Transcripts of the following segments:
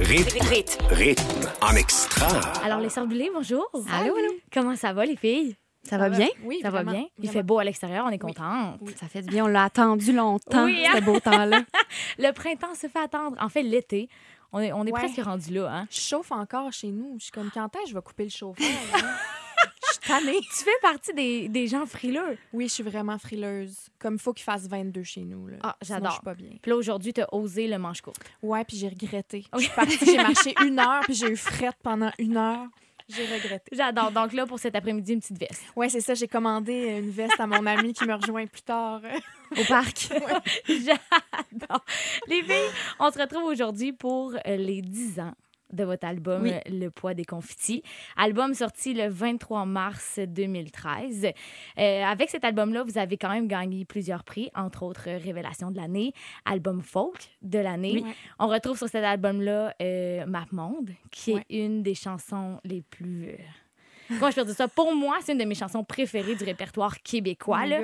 Rythme. Rythme. En extra. Alors, les Sarbulés, bonjour. Allô, allô. Comment ça va, les filles? Ça va bien? Oui, ça va vraiment, bien? Il vraiment. fait beau à l'extérieur, on est contente. Ça fait du bien. On l'a attendu longtemps, Oui, hein? ce beau temps-là. Le printemps se fait attendre. En fait, l'été, on est, on est Ouais. presque rendu là. Hein? Je chauffe encore chez nous. Je suis comme, quand est-ce que je vais couper le chauffeur? hein? Tannée. Tu fais partie des, des gens frileux. Oui, je suis vraiment frileuse. Comme il faut qu'il fasse 22 chez nous. Là. Ah, j'adore. Je suis pas bien. Puis là, aujourd'hui, tu as osé le manche court. Ouais, puis j'ai regretté. Je suis partie, j'ai marché une heure, puis j'ai eu frette pendant une heure. J'ai regretté. J'adore. Donc là, pour cet après-midi, une petite veste. Ouais, c'est ça. J'ai commandé une veste à mon ami qui me rejoint plus tard. Au parc. J'adore. Les filles, on se retrouve aujourd'hui pour euh, les 10 ans de votre album Oui. Le poids des confitis. Album sorti le 23 mars 2013. Euh, avec cet album-là, vous avez quand même gagné plusieurs prix, entre autres euh, Révélation de l'année, Album folk de l'année. Oui. On retrouve sur cet album-là euh, Map Monde, qui est une des chansons les plus... euh, Comment je peux dire ça? Pour moi, c'est une de mes chansons préférées du répertoire québécois. là.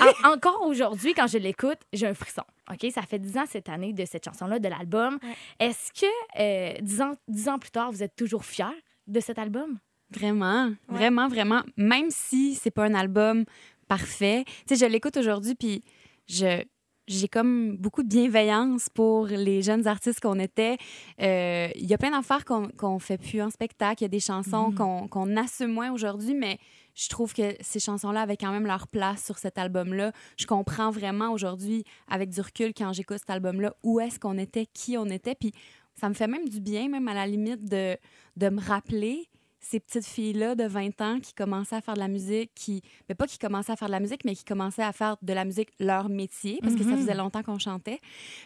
Ah. En- encore aujourd'hui, quand je l'écoute, j'ai un frisson. OK? Ça fait 10 ans cette année de cette chanson-là, de l'album. Ouais. Est-ce que, euh, 10, ans, 10 ans plus tard, vous êtes toujours fiers de cet album? Vraiment, vraiment, vraiment. Même si c'est pas un album parfait. Tu sais, je l'écoute aujourd'hui, puis je j'ai comme beaucoup de bienveillance pour les jeunes artistes qu'on était. Euh, Il y a plein d'affaires qu'on qu'on fait plus en spectacle. Il y a des chansons Mhm. qu'on qu'on assume moins aujourd'hui, mais je trouve que ces chansons-là avaient quand même leur place sur cet album-là. Je comprends vraiment aujourd'hui, avec du recul, quand j'écoute cet album-là, où est-ce qu'on était, qui on était. Puis ça me fait même du bien, même à la limite, de, de me rappeler ces petites filles-là de 20 ans qui commençaient à faire de la musique, qui, mais pas qui commençaient à faire de la musique, mais qui commençaient à faire de la musique leur métier, parce que ça Mhm. faisait longtemps qu'on chantait,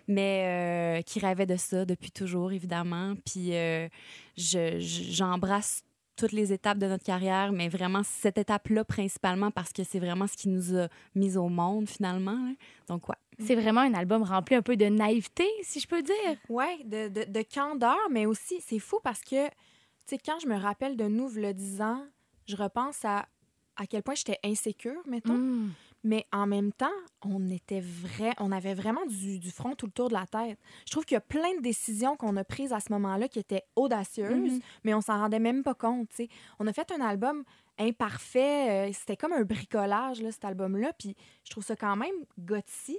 mais euh, qui rêvaient de ça depuis toujours, évidemment. Puis euh, je- je- j'embrasse toutes les étapes de notre carrière, mais vraiment cette étape-là principalement parce que c'est vraiment ce qui nous a mis au monde finalement. hein. Donc, ouais. C'est vraiment un album rempli un peu de naïveté, si je peux dire. Ouais, de, de, de candeur, mais aussi, c'est fou parce que, sais, quand je me rappelle de nous, le 10 ans, je repense à à quel point j'étais insécure, mettons. Mm. Mais en même temps, on était vrai, on avait vraiment du, du front tout le tour de la tête. Je trouve qu'il y a plein de décisions qu'on a prises à ce moment-là qui étaient audacieuses, Mhm. mais on s'en rendait même pas compte. On a fait un album imparfait, euh, c'était comme un bricolage, là, cet album-là. Puis je trouve ça quand même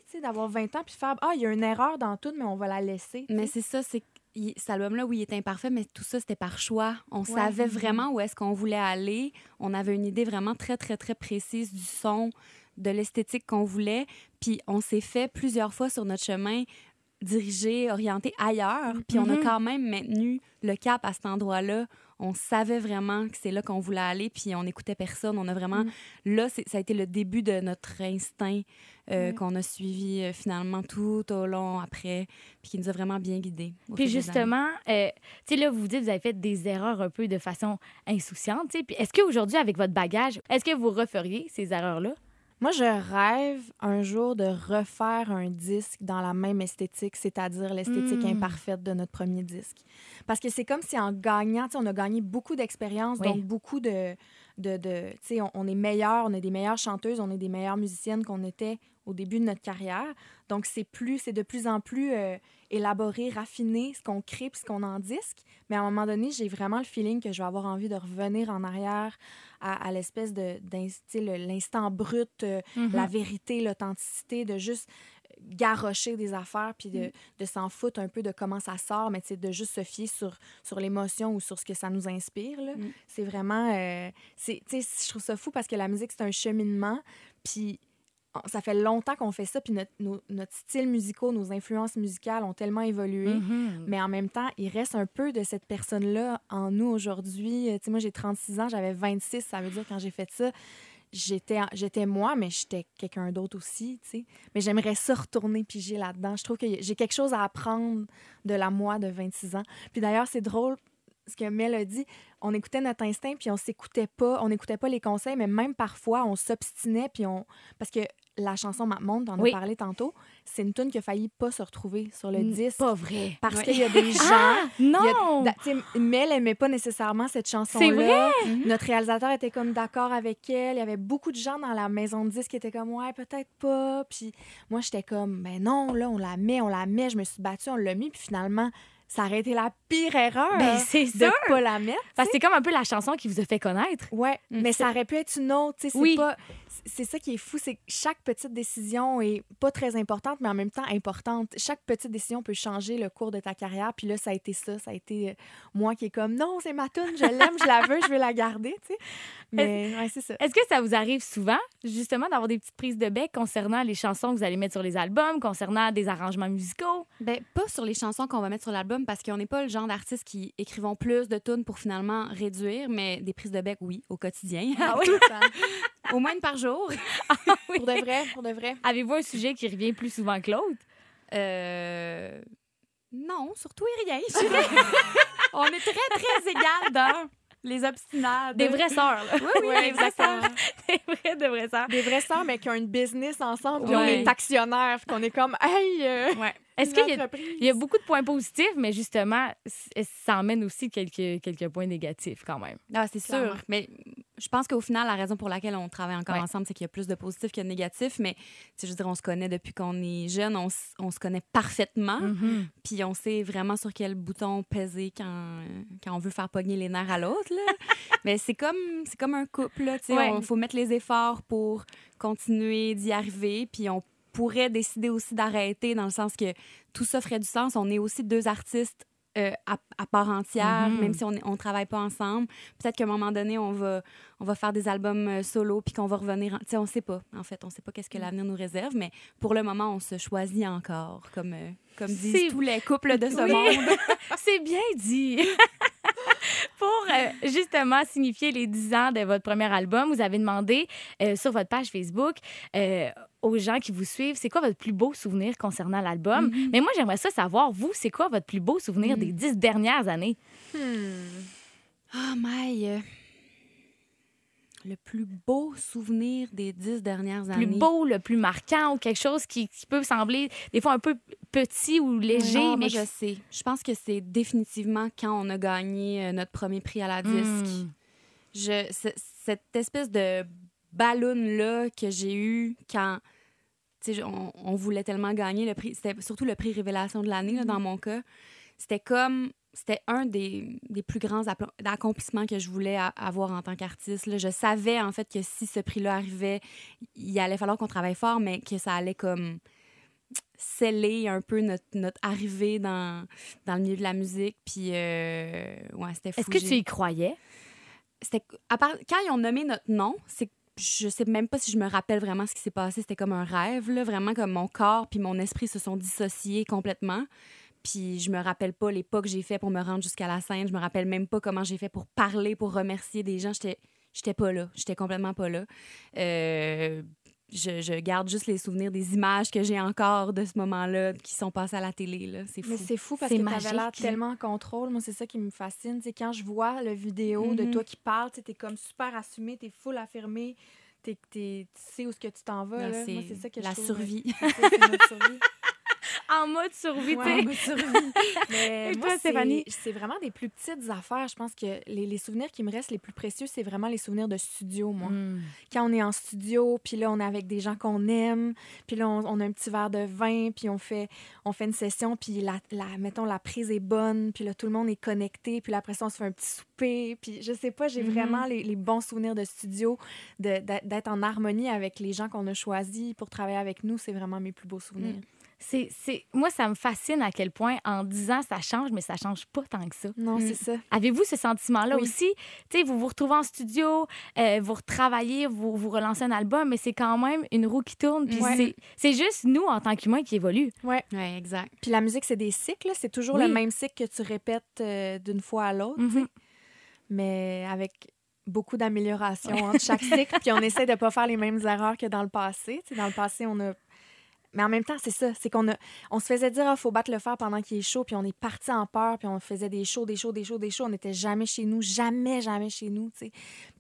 sais, d'avoir 20 ans puis faire Ah, il y a une erreur dans tout, mais on va la laisser. Mais c'est ça, c'est il- cet album-là, oui, il est imparfait, mais tout ça, c'était par choix. On Ouais. savait Mhm. vraiment où est-ce qu'on voulait aller. On avait une idée vraiment très, très, très précise du son, de l'esthétique qu'on voulait. Puis on s'est fait plusieurs fois sur notre chemin dirigé, orienté ailleurs. Puis on a Mhm. quand même maintenu le cap à cet endroit-là. On savait vraiment que c'est là qu'on voulait aller, puis on n'écoutait personne. On a vraiment... Mhm. Là, ça a été le début de notre instinct euh, qu'on a suivi euh, finalement tout au long après, puis qui nous a vraiment bien guidés. Puis justement, euh, tu sais, là, vous dites, vous avez fait des erreurs un peu de façon insouciante, tu sais. Puis est-ce qu'aujourd'hui, avec votre bagage, est-ce que vous referiez ces erreurs-là? Moi, je rêve un jour de refaire un disque dans la même esthétique, c'est-à-dire l'esthétique Mm. imparfaite de notre premier disque. Parce que c'est comme si en gagnant, on a gagné beaucoup d'expérience, Oui. donc beaucoup de... de, on, on est meilleurs, on est des meilleures chanteuses, on est des meilleures musiciennes qu'on était au début de notre carrière. Donc, c'est plus, c'est de plus en plus euh, élaboré, raffiné, ce qu'on crée puis ce qu'on en disque. Mais à un moment donné, j'ai vraiment le feeling que je vais avoir envie de revenir en arrière à, à l'espèce de, l'instant brut, euh, Mhm. la vérité, l'authenticité, de juste garrocher des affaires puis Mm. de, de s'en foutre un peu de comment ça sort, mais de juste se fier sur, sur l'émotion ou sur ce que ça nous inspire. Mm. C'est vraiment... euh, c'est- tu sais, je trouve ça fou parce que la musique, c'est un cheminement. Puis ça fait longtemps qu'on fait ça, puis notre, nos- notre style musical, nos influences musicales ont tellement évolué. Mhm. Mais en même temps, il reste un peu de cette personne-là en nous aujourd'hui. Euh, Tu sais, moi, j'ai 36 ans, j'avais 26, ça veut dire quand j'ai fait ça. j'étais j'étais moi, mais j'étais quelqu'un d'autre aussi, tu sais. Mais j'aimerais ça retourner piger là-dedans. Je trouve que j'ai quelque chose à apprendre de la moi de 26 ans. Puis d'ailleurs, c'est drôle ce que Mel a dit, on écoutait notre instinct puis on s'écoutait pas, on n'écoutait pas les conseils, mais même parfois on s'obstinait puis on parce que la chanson Ma Monde, on Oui. a parlé tantôt, c'est une tune qui a failli pas se retrouver sur le disque Pas vrai. parce qu'il y a des gens Ah, a- non! Mel aimait pas nécessairement cette chanson-là. C'est vrai? Notre réalisateur était comme d'accord avec elle. Il y avait beaucoup de gens dans la maison de disques qui étaient comme ouais, peut-être pas. Puis moi, j'étais comme ben non, là, on la met, on la met. Je me suis battue, on l'a mis. Puis finalement, ça aurait été la pire erreur Ben, c'est de sûr! pas la mettre. Parce que c'est comme un peu la chanson qui vous a fait connaître. Ouais, Mm. mais ça aurait pu être une autre. C'est Oui. pas. C'est ça qui est fou, c'est que chaque petite décision est pas très importante, mais en même temps importante. Chaque petite décision peut changer le cours de ta carrière. Puis là, ça a été ça. Ça a été euh, moi qui est comme non, c'est ma tune, je l'aime, je la veux, je veux la garder. Tu sais. Mais ouais, c'est ça. Est-ce que ça vous arrive souvent, justement, d'avoir des petites prises de bec concernant les chansons que vous allez mettre sur les albums, concernant des arrangements musicaux? Ben, pas sur les chansons qu'on va mettre sur l'album parce qu'on n'est pas le genre d'artistes qui écrivont plus de tunes pour finalement réduire, mais des prises de bec, oui, au quotidien. Ah oui? au moins une par jour. pour de vrai, pour de vrai. Avez-vous un sujet qui revient plus souvent que l'autre? Euh... Non, surtout et rien. On est très, très égal dans les obstinades. Des vraies sœurs, là. Oui, oui, exactement. Des vraies, de vraies sœurs. Des vrais sœurs, mais qui ont une business ensemble, puis on est actionnaires, qu'on est comme, hey, euh, Ouais. Est-ce qu'il y y a beaucoup de points positifs, mais justement, ça emmène aussi quelques, quelques points négatifs quand même. Ah, c'est sûr. Mais je pense qu'au final, la raison pour laquelle on travaille encore Ouais. ensemble, c'est qu'il y a plus de positifs que de négatifs. Mais je veux dire, on se connaît depuis qu'on est jeune, on, se connaît parfaitement. Mm-hmm. Puis on sait vraiment sur quel bouton peser quand, quand on veut faire pogner les nerfs à l'autre. Mais c'est comme, un couple. Il Ouais. faut mettre les efforts pour continuer d'y arriver. Puis on pourrait décider aussi d'arrêter dans le sens que tout ça ferait du sens. On est aussi deux artistes euh, à, à part entière, Mhm. même si on ne travaille pas ensemble. Peut-être qu'à un moment donné, on va, on va faire des albums euh, solo puis qu'on va revenir. en- Tu sais, on sait pas, en fait. On sait pas qu'est-ce que l'avenir nous réserve, mais pour le moment, on se choisit encore, comme, euh, comme C'est- disent tous les couples de ce Oui. monde. C'est bien dit. Pour euh, justement signifier les 10 ans de votre premier album, vous avez demandé euh, sur votre page Facebook euh, aux gens qui vous suivent, c'est quoi votre plus beau souvenir concernant l'album? Mais moi, j'aimerais ça savoir, vous, c'est quoi votre plus beau souvenir des 10 dernières années? Oh my! Le plus beau souvenir des dix dernières plus années. beau, le plus marquant ou quelque chose qui, qui peut sembler des fois un peu petit ou léger, Non, mais je sais. Je pense que c'est définitivement quand on a gagné euh, notre premier prix à la disque. Mm. Je, ce- cette espèce de ballon-là que j'ai eu quand on, on voulait tellement gagner le prix, c'était surtout le prix Révélation de l'année, là, dans mon cas. C'était comme, c'était un des, des plus grands accomplissements que je voulais avoir en tant qu'artiste. Je savais, en fait, que si ce prix-là arrivait, il allait falloir qu'on travaille fort, mais que ça allait comme sceller un peu notre, notre arrivée dans, dans le milieu de la musique. Puis, euh, ouais, c'était fou. Est-ce que tu y croyais? c'était à part quand ils ont nommé notre nom, c'est je sais même pas si je me rappelle vraiment ce qui s'est passé, c'était comme un rêve là, vraiment comme mon corps puis mon esprit se sont dissociés complètement. Puis je me rappelle pas les pas que j'ai fait pour me rendre jusqu'à la scène, je me rappelle même pas comment j'ai fait pour parler, pour remercier des gens, j'étais j'étais pas là, j'étais complètement pas là. Euh, je, je garde juste les souvenirs des images que j'ai encore de ce moment-là qui sont passées à la télé là, c'est fou. Mais c'est fou parce C'est que tu avais l'air tellement en contrôle. Moi, c'est ça qui me fascine. Sais, quand je vois la vidéo de Mhm. toi qui parle, tu es comme super assumé, tu es full affirmé, t'es- t'es- tu sais où ce que tu t'en vas. Là, là. c'est Moi, c'est ça que la je trouve, survie. c'est ça, c'est notre survie. En mode survie. Ouais, mode survie. Mais Et moi, toi, c'est- Stéphanie? c'est vraiment des plus petites affaires. Je pense que les, les souvenirs qui me restent les plus précieux, c'est vraiment les souvenirs de studio, moi. Mm. quand on est en studio, puis là, on est avec des gens qu'on aime, puis là, on, on a un petit verre de vin, puis on fait, on fait une session, puis la, la- mettons, la prise est bonne, puis là, tout le monde est connecté, puis là, après ça, on se fait un petit souper, puis je sais pas, j'ai Mhm. vraiment les, les bons souvenirs de studio, de- d'être d'être en harmonie avec les gens qu'on a choisis pour travailler avec nous, c'est vraiment mes plus beaux souvenirs. C'est, c'est... Moi, ça me fascine à quel point en 10 ans, ça change, mais ça change pas tant que ça. Non, Mm. c'est ça. Avez-vous ce sentiment-là Oui. aussi? Tu sais, vous vous retrouvez en studio, euh, vous retravaillez, vous, vous relancez un album, mais c'est quand même une roue qui tourne. Puis Ouais. c'est, c'est juste nous, en tant qu'humains, qui évoluent. Ouais. Ouais, exact. Puis la musique, c'est des cycles, c'est toujours Oui. le même cycle que tu répètes euh, d'une fois à l'autre. Mhm. mais avec beaucoup d'améliorations entre chaque cycle, puis on essaie de pas faire les mêmes erreurs que dans le passé. Tu sais, dans le passé, on a mais en même temps, c'est ça. C'est qu'on a, on se faisait dire, il faut battre le fer pendant qu'il est chaud, puis on est parti en peur, puis on faisait des shows, des shows, des shows, des shows. On n'était jamais chez nous, jamais, jamais chez nous, tu sais.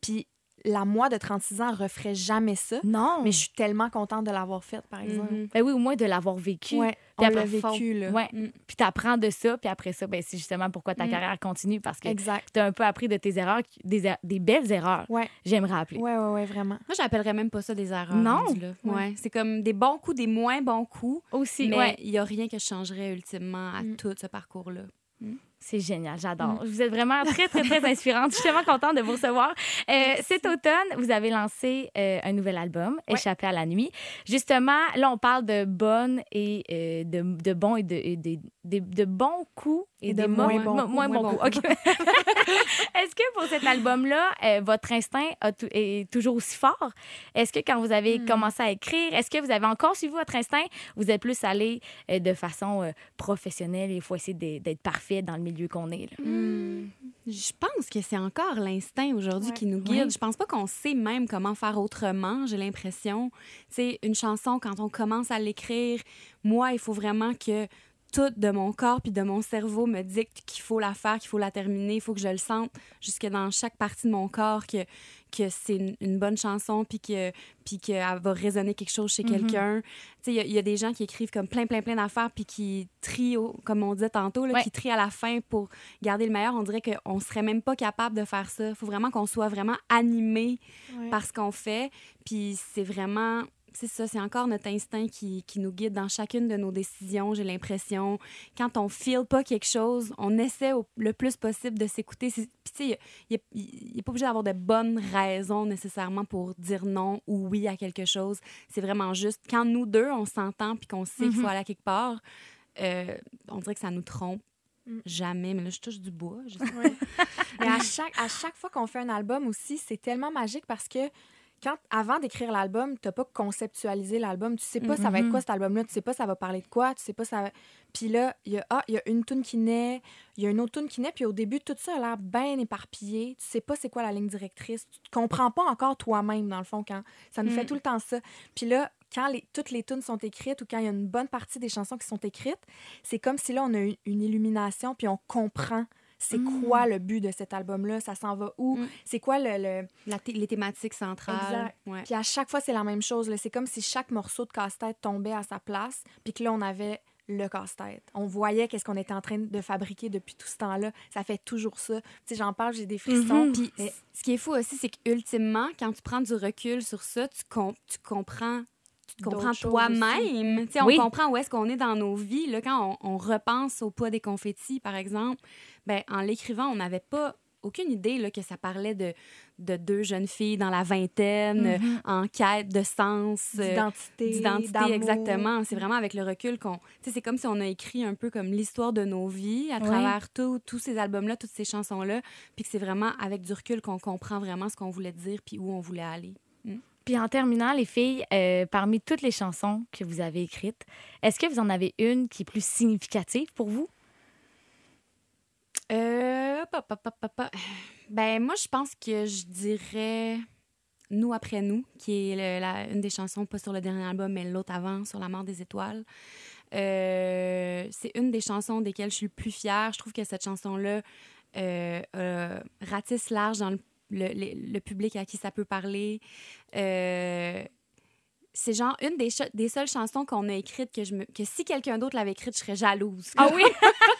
Puis la moi de 36 ans referait jamais ça. Non. Mais je suis tellement contente de l'avoir faite, par exemple. Mhm. Ben oui, au moins de l'avoir vécu. Ouais, on l'a vécu, là. Ouais. Mm. Puis t'apprends de ça, puis après ça, ben, c'est justement pourquoi ta Mm. carrière continue, parce que Exact. t'as un peu appris de tes erreurs, des, er- des belles erreurs, Ouais, j'aimerais appeler. ouais, ouais, ouais, vraiment. Moi, j'appellerais même pas ça des erreurs. Non. Ouais. Ouais. C'est comme des bons coups, des moins bons coups. Aussi, mais ouais. il y a rien que je changerais ultimement à Mm. tout ce parcours-là. C'est génial, j'adore. Mm. Vous êtes vraiment très, très, très inspirante. Je suis tellement contente de vous recevoir. Euh, cet automne, vous avez lancé euh, un nouvel album, Ouais. Échappé à la nuit. Justement, là, on parle de bonnes et euh, de, de bons et de, et des- de bons coups et, Et de des moins bons mo- coups. moins Moins bons bons coups. OK. Est-ce que pour cet album-là, euh, votre instinct est toujours aussi fort? Est-ce que quand vous avez Hmm. commencé à écrire, est-ce que vous avez encore suivi votre instinct? Vous êtes plus allé euh, de façon euh, professionnelle et il faut essayer d'être parfait dans le milieu qu'on est. Hmm. Je pense que c'est encore l'instinct aujourd'hui Ouais. qui nous guide. Ouais. Je pense pas qu'on sait même comment faire autrement, j'ai l'impression. Tu sais, une chanson, quand on commence à l'écrire, moi, il faut vraiment que tout de mon corps puis de mon cerveau me dicte qu'il faut la faire, qu'il faut la terminer, il faut que je le sente jusque dans chaque partie de mon corps que, que c'est une, une bonne chanson puis que puis qu'elle va résonner quelque chose chez Mhm. quelqu'un. Tu sais, il y a- il y, a des gens qui écrivent comme plein, plein, plein d'affaires puis qui trient, au- comme on disait tantôt, là, Ouais. qui trient à la fin pour garder le meilleur. On dirait qu'on serait même pas capable de faire ça. Il faut vraiment qu'on soit vraiment animé Ouais. par ce qu'on fait. Puis c'est vraiment... C'est ça, c'est encore notre instinct qui, qui nous guide dans chacune de nos décisions, j'ai l'impression. Quand on feel pas quelque chose, on essaie au- le plus possible de s'écouter. Puis tu sais, il n'est pas obligé d'avoir de bonnes raisons nécessairement pour dire non ou oui à quelque chose. C'est vraiment juste quand nous deux, on s'entend puis qu'on sait qu'il faut Mhm. aller à quelque part, euh, on dirait que ça nous trompe. Mm. Jamais, mais là, je touche du bois. je sais Ouais. Mais à chaque, à chaque fois qu'on fait un album aussi, c'est tellement magique parce que quand, avant d'écrire l'album, tu n'as pas conceptualisé l'album. Tu sais pas ça va être quoi cet album-là. Tu sais pas ça va parler de quoi. Tu sais pas ça va... Puis là, il y a, ah, il y a une tune qui naît, il y a une autre tune qui naît. Puis au début, tout ça a l'air bien éparpillé. Tu sais pas c'est quoi la ligne directrice. Tu te comprends pas encore toi-même, dans le fond, quand ça nous fait Mm. tout le temps ça. Puis là, quand les, toutes les tunes sont écrites ou quand il y a une bonne partie des chansons qui sont écrites, c'est comme si là, on a une, une illumination puis on comprend c'est quoi le but de cet album-là, ça s'en va où, Mm. c'est quoi le... le- La les thématiques centrales. Exact. Ouais. Puis à chaque fois, c'est la même chose. C'est comme si chaque morceau de casse-tête tombait à sa place, puis que là, on avait le casse-tête. On voyait qu'est-ce qu'on était en train de fabriquer depuis tout ce temps-là. Ça fait toujours ça. Tu sais, j'en parle, j'ai des frissons. Mhm. Puis Mais- ce qui est fou aussi, c'est qu'ultimement, quand tu prends du recul sur ça, tu, com- tu comprends. Tu te comprends toi-même. Tu sais, On comprend où est-ce qu'on est dans nos vies. Là, quand on, on repense au poids des confettis, par exemple, ben, en l'écrivant, on n'avait pas aucune idée là, que ça parlait de, de deux jeunes filles dans la vingtaine, euh, en quête de sens. euh, D'identité, d'identité, exactement. C'est vraiment avec le recul qu'on. C'est comme si on a écrit un peu comme l'histoire de nos vies à Oui. travers tous ces albums-là, toutes ces chansons-là, puis que c'est vraiment avec du recul qu'on comprend vraiment ce qu'on voulait dire puis où on voulait aller. Puis en terminant, les filles, euh, parmi toutes les chansons que vous avez écrites, est-ce que vous en avez une qui est plus significative pour vous? Euh, pa, pa, pa. Ben, moi, je pense que je dirais Nous après nous, qui est le- la- une des chansons, pas sur le dernier album, mais l'autre avant, sur La mort des étoiles. Euh, c'est une des chansons desquelles je suis le plus fière. Je trouve que cette chanson-là euh, ratisse large dans le, le- le- le public à qui ça peut parler. Euh, c'est genre une des, des seules chansons qu'on a écrites que, je me, que si quelqu'un d'autre l'avait écrite, je serais jalouse. Ah oui?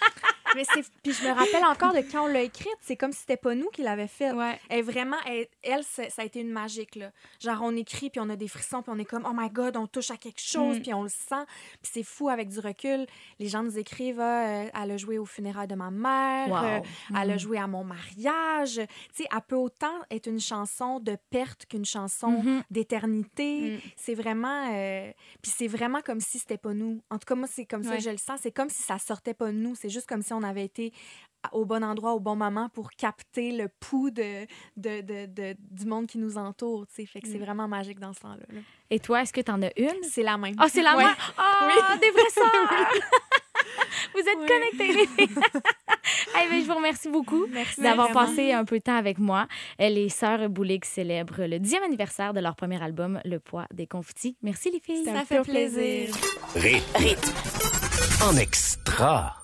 Mais c'est... Puis je me rappelle encore de quand on l'a écrite. C'est comme si c'était pas nous qui l'avait faite. Ouais. Elle, vraiment, elle, ça a été une magique. Là. Genre, on écrit, puis on a des frissons, puis on est comme, oh my God, on touche à quelque chose, Mm. puis on le sent. Puis c'est fou avec du recul. Les gens nous écrivent, Ah, euh, elle a joué au funérailles de ma mère, Wow. euh, elle a Mm. joué à mon mariage. Tu sais, elle peut autant être une chanson de perte qu'une chanson Mhm. d'éternité. Mm. C'est vraiment. euh, Puis c'est vraiment comme si c'était pas nous. En tout cas, moi, c'est comme ça Ouais. que je le sens. C'est comme si ça sortait pas de nous. C'est juste comme si on avait été au bon endroit au bon moment pour capter le pouls de, de, de- de- du monde qui nous entoure. tu sais. Fait que c'est Mm. vraiment magique dans ce temps-là. là. Et toi, est-ce que tu en as une? C'est la même. Ah, c'est la Ouais. même? Ah, des vraies sœurs! Vous êtes Ouais. connectés, les filles. Eh bien, je vous remercie beaucoup Merci d'avoir passé un peu de temps avec moi. Euh, Les Sœurs Boulig célèbrent le 10e anniversaire de leur premier album, Le poids des confettis. Merci les filles. Ça fait plaisir. plaisir. Rythme. En extra.